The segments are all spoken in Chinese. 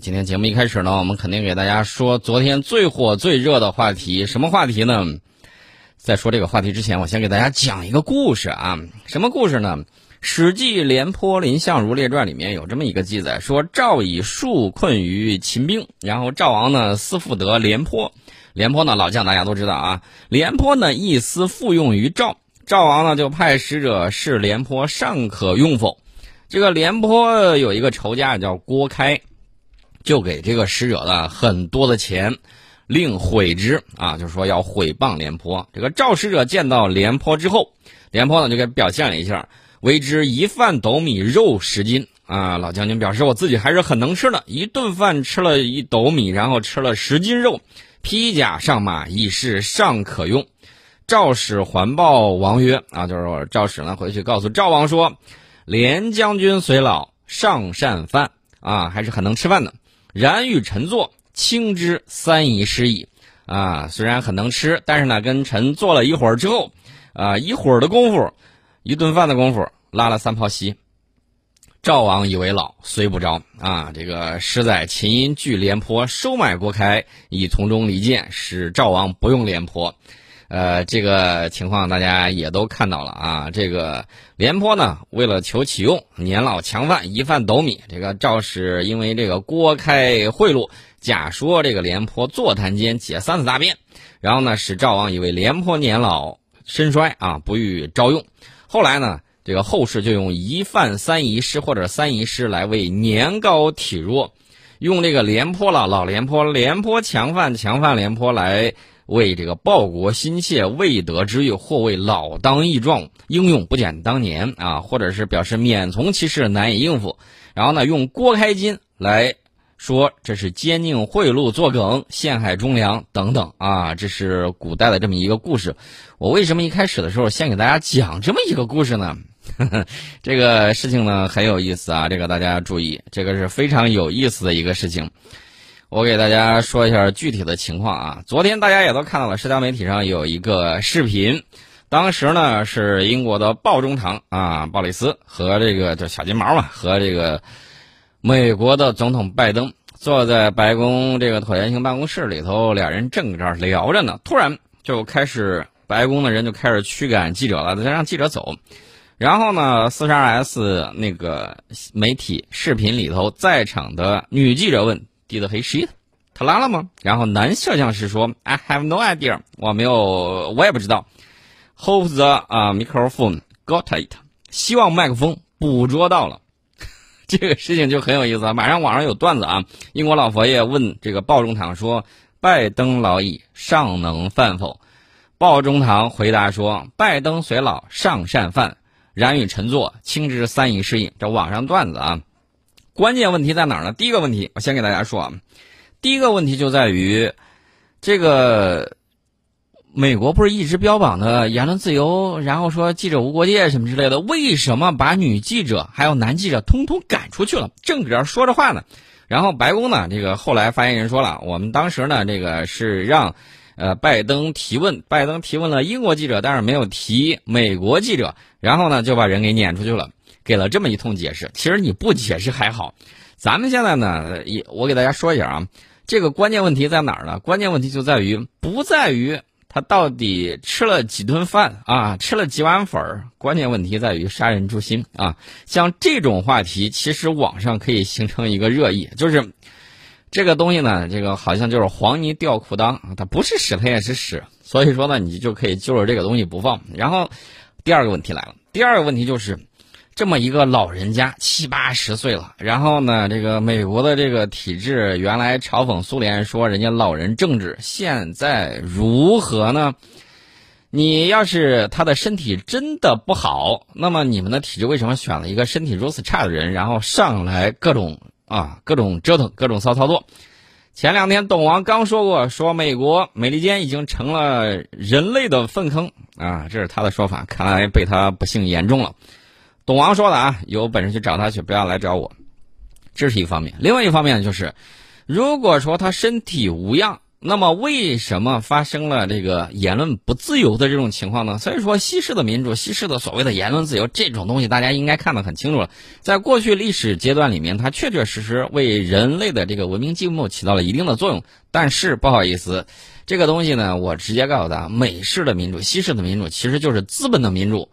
今天节目一开始呢，我们肯定给大家说昨天最火最热的话题，什么话题呢？在说这个话题之前，我先给大家讲一个故事啊。什么故事呢？《史记·廉颇蔺相如列传》里面有这么一个记载，说赵以树困于秦兵，然后赵王呢私复得廉颇。廉颇呢老将大家都知道啊，廉颇呢一私复用于赵，赵王呢就派使者试廉颇尚可用否。这个廉颇有一个仇家叫郭开，就给这个使者呢很多的钱，令毁之啊，就是说要毁谤廉颇。这个赵使者见到廉颇之后，廉颇呢就给表现了一下，为之一饭斗米肉十斤啊。老将军表示我自己还是很能吃的，一顿饭吃了一斗米，然后吃了十斤肉，披甲上马，已是尚可用。赵使还报王曰啊，就是赵使呢回去告诉赵王说。廉将军虽老，尚善饭啊，还是很能吃饭的。然与臣坐，轻之三仪失矣。啊，虽然很能吃，但是呢，跟臣坐了一会儿之后，啊，一会儿的功夫，一顿饭的功夫，拉了三泡稀。赵王以为老，虽不着啊。这个实在秦因惧廉颇收买郭开，以从中离间，使赵王不用廉颇。呃，这个情况大家也都看到了啊。这个廉颇呢，为了求启用，年老强犯，一饭斗米。这个赵氏因为这个郭开贿赂，假说这个廉颇坐谈间解三次大便，然后呢，使赵王以为廉颇年老身衰啊，不予招用。后来呢，这个后世就用一饭三仪师或者三仪师来为年高体弱，用这个廉颇了，老廉颇，廉颇强犯，强犯廉颇来。为这个报国心切、未得之欲，或为老当益壮，英勇不减当年啊，或者是表示免从其事，难以应付。然后呢，用郭开金来说，这是奸佞贿赂作梗，陷害忠良等等啊，这是古代的这么一个故事。我为什么一开始的时候先给大家讲这么一个故事呢？这个事情呢很有意思啊，这个大家注意，这个是非常有意思的一个事情。我给大家说一下具体的情况啊。昨天大家也都看到了，社交媒体上有一个视频，当时呢是英国的鲍中堂啊，鲍里斯和这个叫小金毛嘛，和这个美国的总统拜登坐在白宫这个椭圆形办公室里头，俩人正搁这儿聊着呢，突然就开始白宫的人就开始驱赶记者了，再让记者走。然后呢，四十二 S 那个媒体视频里头在场的女记者问。Did he shoot？他拉了吗？然后男摄像师说：“I have no idea，我没有，我也不知道。Hope the 啊 microphone got it，希望麦克风捕捉到了。这个事情就很有意思啊！马上网上有段子啊，英国老佛爷问这个鲍中堂说：拜登老矣，尚能饭否？鲍中堂回答说：拜登虽老，尚善饭。然与臣坐，轻之三仪失矣。这网上段子啊。关键问题在哪儿呢？第一个问题，我先给大家说啊，第一个问题就在于，这个美国不是一直标榜的言论自由，然后说记者无国界什么之类的，为什么把女记者还有男记者通通赶出去了？正搁这说着话呢，然后白宫呢，这个后来发言人说了，我们当时呢，这个是让呃拜登提问，拜登提问了英国记者，但是没有提美国记者，然后呢就把人给撵出去了。给了这么一通解释，其实你不解释还好。咱们现在呢，也我给大家说一下啊，这个关键问题在哪儿呢？关键问题就在于不在于他到底吃了几顿饭啊，吃了几碗粉儿。关键问题在于杀人诛心啊。像这种话题，其实网上可以形成一个热议，就是这个东西呢，这个好像就是黄泥掉裤裆，它不是屎，它也是屎。所以说呢，你就可以揪着这个东西不放。然后第二个问题来了，第二个问题就是。这么一个老人家七八十岁了，然后呢，这个美国的这个体制原来嘲讽苏联说人家老人政治，现在如何呢？你要是他的身体真的不好，那么你们的体制为什么选了一个身体如此差的人，然后上来各种啊各种折腾各种骚操作？前两天董王刚说过，说美国美利坚已经成了人类的粪坑啊，这是他的说法，看来被他不幸言中了。董王说的啊，有本事去找他去，不要来找我。这是一方面，另外一方面就是，如果说他身体无恙那么为什么发生了这个言论不自由的这种情况呢？所以说，西式的民主，西式的所谓的言论自由这种东西，大家应该看得很清楚了。在过去历史阶段里面，它确确实实为人类的这个文明进步起到了一定的作用。但是不好意思，这个东西呢，我直接告诉他，美式的民主、西式的民主其实就是资本的民主。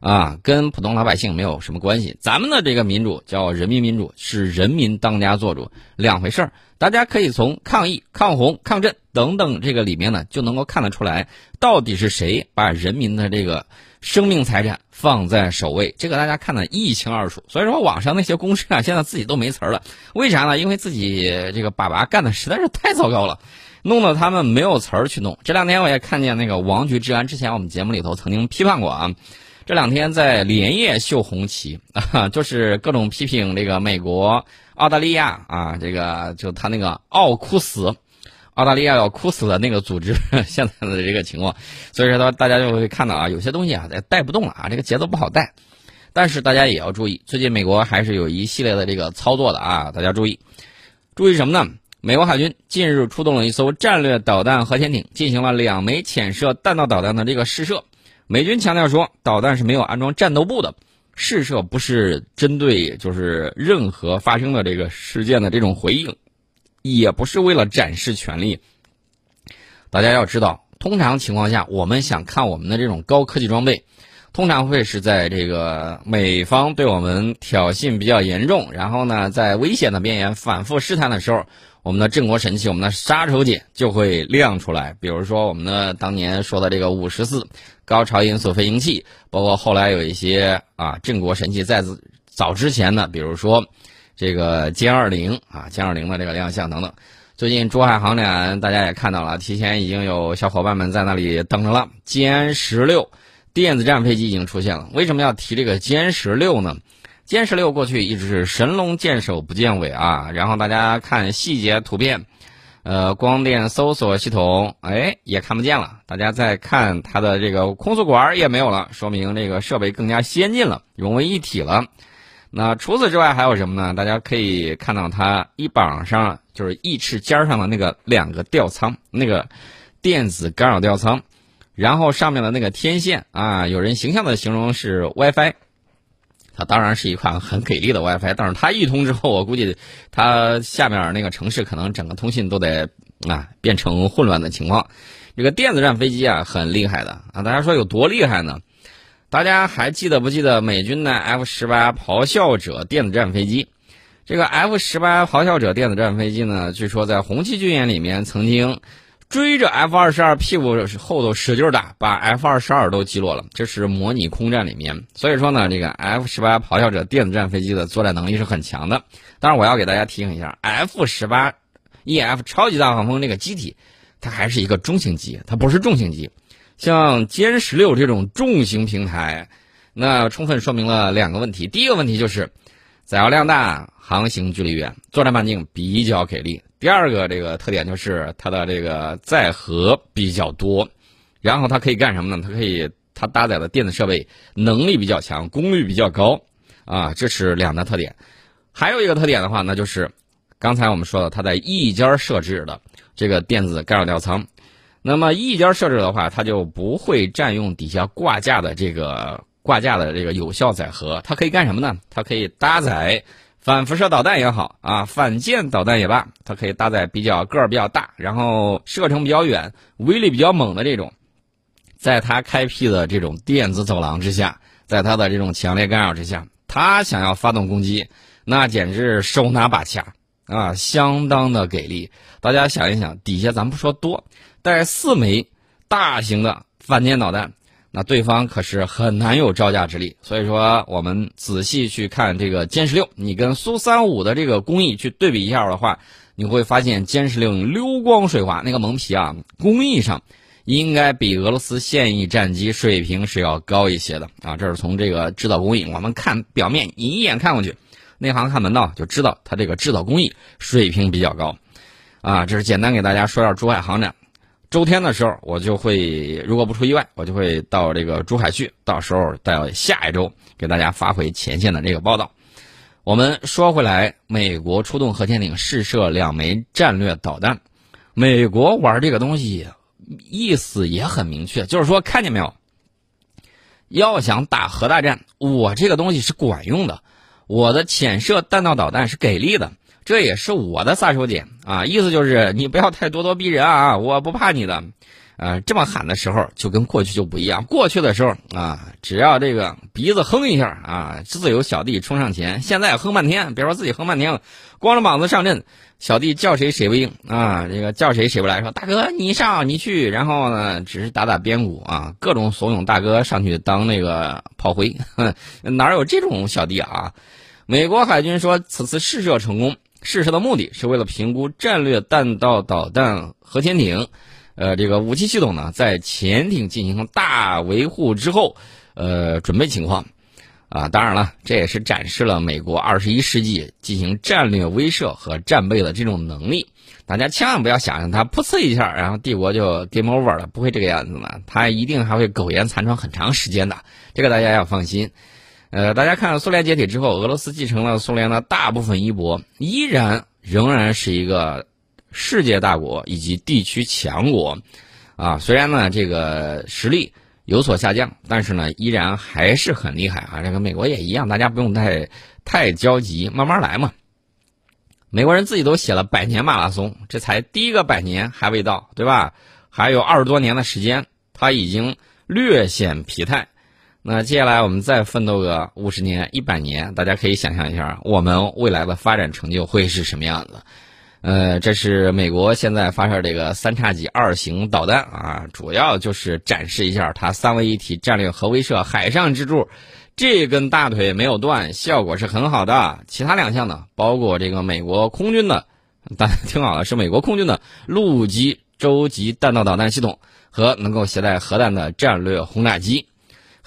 啊，跟普通老百姓没有什么关系。咱们的这个民主叫人民民主，是人民当家做主，两回事儿。大家可以从抗疫、抗洪、抗震等等这个里面呢，就能够看得出来，到底是谁把人民的这个生命财产放在首位。这个大家看得一清二楚。所以说，网上那些公司啊，现在自己都没词儿了。为啥呢？因为自己这个爸爸干的实在是太糟糕了，弄得他们没有词儿去弄。这两天我也看见那个王局治安，之前我们节目里头曾经批判过啊。这两天在连夜秀红旗 啊，就是各种批评这个美国、澳大利亚啊，这个就他那个奥库斯，澳大利亚要哭死的那个组织 现在的这个情况，所以说大家就会看到啊，有些东西啊带不动了啊，这个节奏不好带。但是大家也要注意，最近美国还是有一系列的这个操作的啊，大家注意，注意什么呢？美国海军近日出动了一艘战略导弹核潜艇，进行了两枚潜射弹道导弹的这个试射。美军强调说，导弹是没有安装战斗部的，试射不是针对就是任何发生的这个事件的这种回应，也不是为了展示权力。大家要知道，通常情况下，我们想看我们的这种高科技装备，通常会是在这个美方对我们挑衅比较严重，然后呢，在危险的边缘反复试探的时候。我们的镇国神器，我们的杀手锏就会亮出来。比如说，我们的当年说的这个五十四高超音速飞行器，包括后来有一些啊镇国神器，在早之前呢，比如说这个歼二零啊歼二零的这个亮相等等。最近珠海航展大家也看到了，提前已经有小伙伴们在那里等着了。歼十六电子战飞机已经出现了。为什么要提这个歼十六呢？歼十六过去一直是神龙见首不见尾啊，然后大家看细节图片，呃，光电搜索系统，哎，也看不见了。大家再看它的这个空速管也没有了，说明这个设备更加先进了，融为一体了。那除此之外还有什么呢？大家可以看到它翼膀上就是翼翅尖上的那个两个吊舱，那个电子干扰吊舱，然后上面的那个天线啊，有人形象的形容是 WiFi。它当然是一款很给力的 WiFi，但是它一通之后，我估计它下面那个城市可能整个通信都得啊变成混乱的情况。这个电子战飞机啊很厉害的啊，大家说有多厉害呢？大家还记得不记得美军的 F 十八咆哮者电子战飞机？这个 F 十八咆哮者电子战飞机呢，据说在红旗军演里面曾经。追着 F 二十二屁股后头使劲打，把 F 二十二都击落了。这是模拟空战里面，所以说呢，这个 F 十八咆哮者电子战飞机的作战能力是很强的。当然，我要给大家提醒一下，F 十八 EF 超级大黄蜂这个机体，它还是一个中型机，它不是重型机。像歼十六这种重型平台，那充分说明了两个问题。第一个问题就是载油量大，航行距离远，作战半径比较给力。第二个这个特点就是它的这个载荷比较多，然后它可以干什么呢？它可以它搭载的电子设备能力比较强，功率比较高，啊，这是两大特点。还有一个特点的话，那就是刚才我们说的，它在翼尖设置的这个电子干扰吊舱。那么翼尖设置的话，它就不会占用底下挂架的这个挂架的这个有效载荷。它可以干什么呢？它可以搭载。反辐射导弹也好啊，反舰导弹也罢，它可以搭载比较个儿比较大，然后射程比较远、威力比较猛的这种，在它开辟的这种电子走廊之下，在它的这种强烈干扰之下，它想要发动攻击，那简直手拿把掐啊，相当的给力。大家想一想，底下咱不说多，带四枚大型的反舰导弹。那对方可是很难有招架之力，所以说我们仔细去看这个歼十六，你跟苏三五的这个工艺去对比一下的话，你会发现歼十六流光水滑，那个蒙皮啊，工艺上应该比俄罗斯现役战机水平是要高一些的啊。这是从这个制造工艺，我们看表面，你一眼看过去，内行看门道，就知道它这个制造工艺水平比较高啊。这是简单给大家说一下珠海航展。周天的时候，我就会如果不出意外，我就会到这个珠海去。到时候到下一周给大家发回前线的这个报道。我们说回来，美国出动核潜艇试射两枚战略导弹，美国玩这个东西意思也很明确，就是说看见没有，要想打核大战，我这个东西是管用的，我的潜射弹道导弹是给力的，这也是我的杀手锏啊！意思就是你不要太咄咄逼人啊，我不怕你的。呃，这么喊的时候就跟过去就不一样。过去的时候啊，只要这个鼻子哼一下啊，自有小弟冲上前。现在哼半天，别说自己哼半天了，光着膀子上阵，小弟叫谁谁不应啊，这个叫谁谁不来。说大哥你上你去，然后呢，只是打打边鼓啊，各种怂恿大哥上去当那个炮灰，哪有这种小弟啊？美国海军说，此次试射成功，试射的目的是为了评估战略弹道导弹核潜艇。呃，这个武器系统呢，在潜艇进行大维护之后，呃，准备情况，啊，当然了，这也是展示了美国二十一世纪进行战略威慑和战备的这种能力。大家千万不要想象它噗呲一下，然后帝国就 game over 了，不会这个样子的，它一定还会苟延残喘很长时间的，这个大家要放心。呃，大家看苏联解体之后，俄罗斯继承了苏联的大部分衣钵，依然仍然是一个。世界大国以及地区强国，啊，虽然呢这个实力有所下降，但是呢依然还是很厉害啊。这个美国也一样，大家不用太太焦急，慢慢来嘛。美国人自己都写了百年马拉松，这才第一个百年还未到，对吧？还有二十多年的时间，他已经略显疲态。那接下来我们再奋斗个五十年、一百年，大家可以想象一下，我们未来的发展成就会是什么样子。呃，这是美国现在发射这个三叉戟二型导弹啊，主要就是展示一下它三位一体战略核威慑海上支柱，这根大腿没有断，效果是很好的。其他两项呢，包括这个美国空军的，大家听好了，是美国空军的陆基洲际弹道导弹系统和能够携带核弹的战略轰炸机，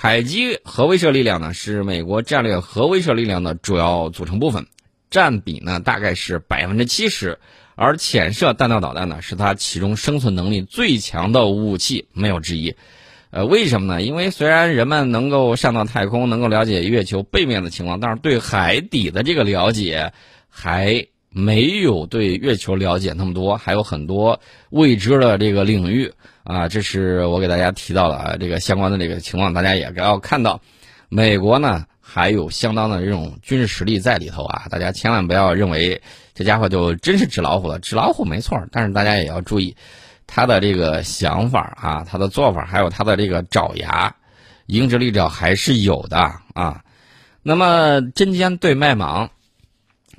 海基核威慑力量呢，是美国战略核威慑力量的主要组成部分。占比呢大概是百分之七十，而潜射弹道导弹呢是它其中生存能力最强的武器，没有之一。呃，为什么呢？因为虽然人们能够上到太空，能够了解月球背面的情况，但是对海底的这个了解还没有对月球了解那么多，还有很多未知的这个领域啊。这是我给大家提到的这个相关的这个情况，大家也要看到，美国呢。还有相当的这种军事实力在里头啊！大家千万不要认为这家伙就真是纸老虎了，纸老虎没错，但是大家也要注意他的这个想法啊，他的做法，还有他的这个爪牙，鹰之力者还是有的啊。那么针尖对麦芒，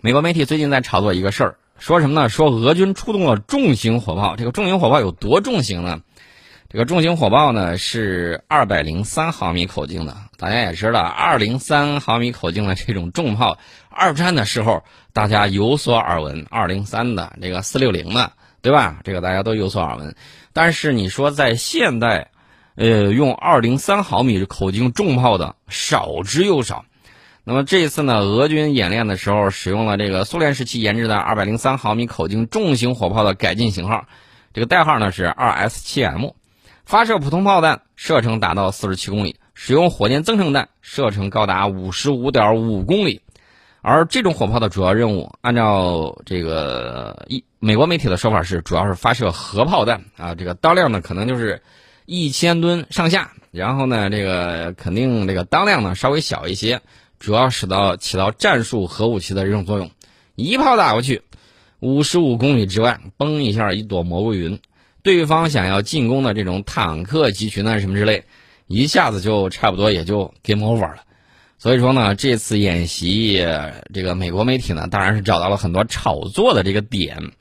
美国媒体最近在炒作一个事儿，说什么呢？说俄军出动了重型火炮，这个重型火炮有多重型呢？这个重型火炮呢是二百零三毫米口径的，大家也知道，二零三毫米口径的这种重炮，二战的时候大家有所耳闻，二零三的这个四六零的，对吧？这个大家都有所耳闻。但是你说在现代，呃，用二零三毫米口径重炮的少之又少。那么这一次呢，俄军演练的时候使用了这个苏联时期研制的二百零三毫米口径重型火炮的改进型号，这个代号呢是二 S 七 M。发射普通炮弹射程达到四十七公里，使用火箭增程弹射程高达五十五点五公里。而这种火炮的主要任务，按照这个一美国媒体的说法是，主要是发射核炮弹啊。这个当量呢，可能就是一千吨上下。然后呢，这个肯定这个当量呢稍微小一些，主要使到起到战术核武器的这种作用。一炮打过去，五十五公里之外，嘣一下一朵蘑菇云。对方想要进攻的这种坦克集群啊什么之类，一下子就差不多也就 game over 了。所以说呢，这次演习，这个美国媒体呢，当然是找到了很多炒作的这个点。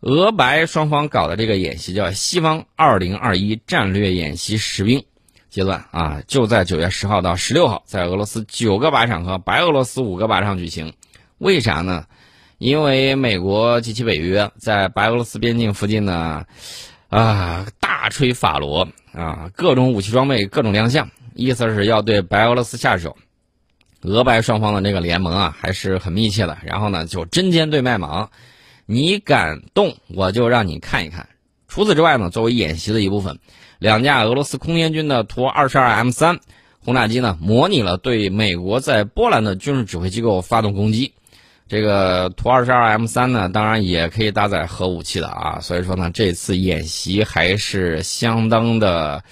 俄白双方搞的这个演习叫“西方二零二一战略演习实兵阶段”啊，就在九月十号到十六号，在俄罗斯九个靶场和白俄罗斯五个靶场举行。为啥呢？因为美国及其北约在白俄罗斯边境附近呢。啊，大吹法罗啊，各种武器装备，各种亮相，意思是要对白俄罗斯下手。俄白双方的这个联盟啊，还是很密切的。然后呢，就针尖对麦芒，你敢动，我就让你看一看。除此之外呢，作为演习的一部分，两架俄罗斯空天军的图二十二 M 三轰炸机呢，模拟了对美国在波兰的军事指挥机构发动攻击。这个图二十二 M 三呢，当然也可以搭载核武器的啊。所以说呢，这次演习还是相当的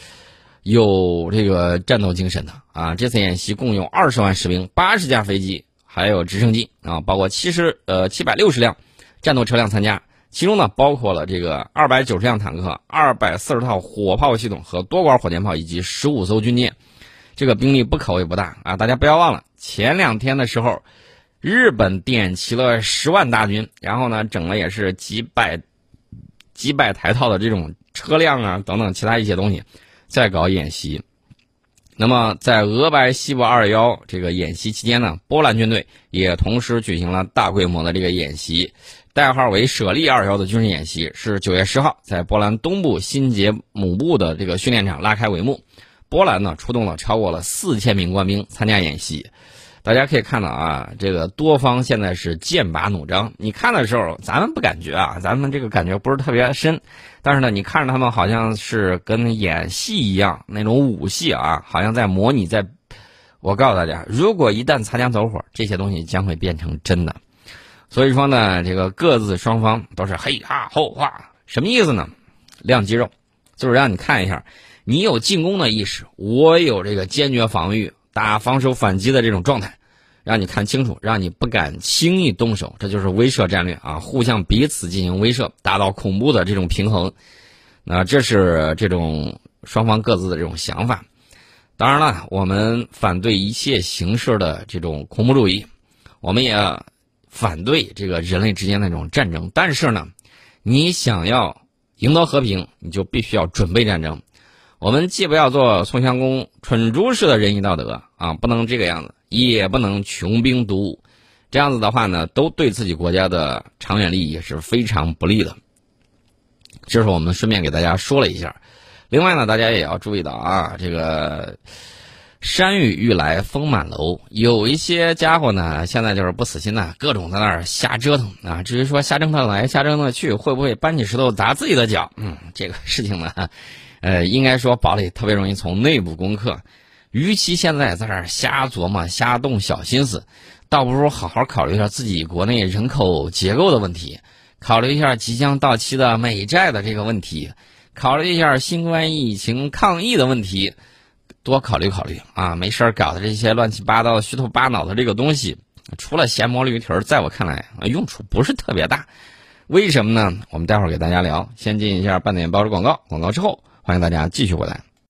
有这个战斗精神的啊。这次演习共有二十万士兵、八十架飞机，还有直升机啊，包括七十呃七百六十辆战斗车辆参加。其中呢，包括了这个二百九十辆坦克、二百四十套火炮系统和多管火箭炮，以及十五艘军舰。这个兵力不可谓不大啊！大家不要忘了，前两天的时候。日本点齐了十万大军，然后呢，整了也是几百、几百台套的这种车辆啊，等等其他一些东西，在搞演习。那么，在俄白西部二幺这个演习期间呢，波兰军队也同时举行了大规模的这个演习，代号为“舍利二幺”的军事演习是九月十号在波兰东部新捷姆布的这个训练场拉开帷幕。波兰呢，出动了超过了四千名官兵参加演习。大家可以看到啊，这个多方现在是剑拔弩张。你看的时候，咱们不感觉啊，咱们这个感觉不是特别深。但是呢，你看着他们好像是跟演戏一样，那种武戏啊，好像在模拟。在，我告诉大家，如果一旦擦枪走火，这些东西将会变成真的。所以说呢，这个各自双方都是嘿哈后话，什么意思呢？亮肌肉，就是让你看一下，你有进攻的意识，我有这个坚决防御、打防守反击的这种状态。让你看清楚，让你不敢轻易动手，这就是威慑战略啊！互相彼此进行威慑，达到恐怖的这种平衡。那这是这种双方各自的这种想法。当然了，我们反对一切形式的这种恐怖主义，我们也反对这个人类之间的这种战争。但是呢，你想要赢得和平，你就必须要准备战争。我们既不要做宋襄公蠢猪式的仁义道德啊，不能这个样子。也不能穷兵黩武，这样子的话呢，都对自己国家的长远利益是非常不利的。这是我们顺便给大家说了一下。另外呢，大家也要注意到啊，这个山雨欲来风满楼，有一些家伙呢，现在就是不死心呐，各种在那儿瞎折腾啊。至于说瞎折腾来瞎折腾去，会不会搬起石头砸自己的脚？嗯，这个事情呢，呃，应该说堡垒特别容易从内部攻克。与其现在在这儿瞎琢磨、瞎动小心思，倒不如好好考虑一下自己国内人口结构的问题，考虑一下即将到期的美债的这个问题，考虑一下新冠疫情抗疫的问题，多考虑考虑啊！没事儿搞的这些乱七八糟、虚头巴脑的这个东西，除了闲摸驴蹄儿，在我看来用处不是特别大。为什么呢？我们待会儿给大家聊。先进一下半点报的广告，广告之后欢迎大家继续回来。